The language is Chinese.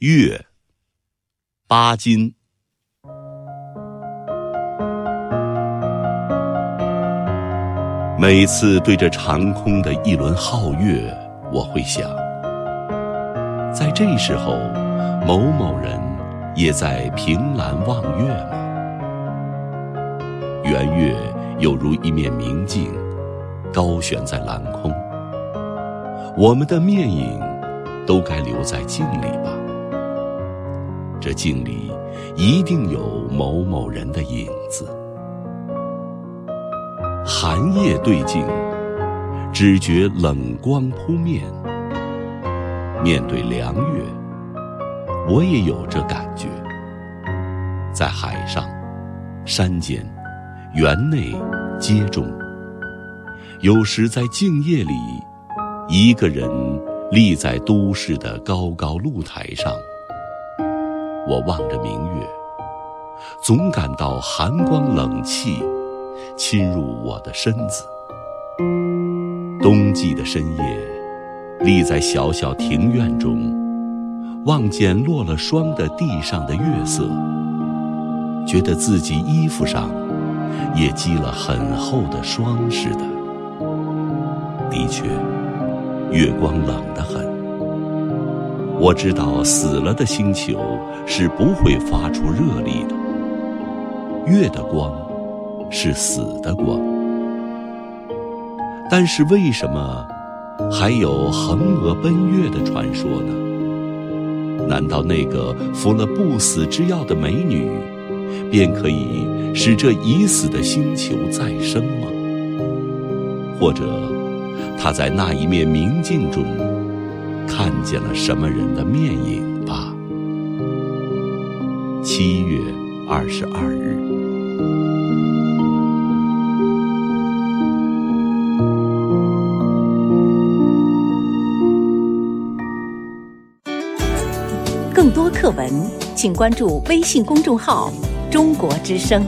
月，巴金。每次对着长空的一轮皓月，我会想，在这时候，某某人也在凭栏望月吗？圆月有如一面明镜，高悬在蓝空，我们的面影都该留在镜里吧。这镜里一定有某某人的影子。寒夜对镜，只觉冷光扑面。面对凉月，我也有这感觉。在海上、山间、园内、街中，有时在静夜里，一个人立在都市的高高露台上。我望着明月，总感到寒光冷气侵入我的身子。冬季的深夜，立在小小庭院中，望见落了霜的地上的月色，觉得自己衣服上也积了很厚的霜似的。的确，月光冷得很。我知道死了的星球是不会发出热力的，月的光是死的光。但是为什么还有横娥奔月的传说呢？难道那个服了不死之药的美女，便可以使这已死的星球再生吗？或者，她在那一面明镜中？看见了什么人的面影吧？七月二十二日。更多课文，请关注微信公众号“中国之声”。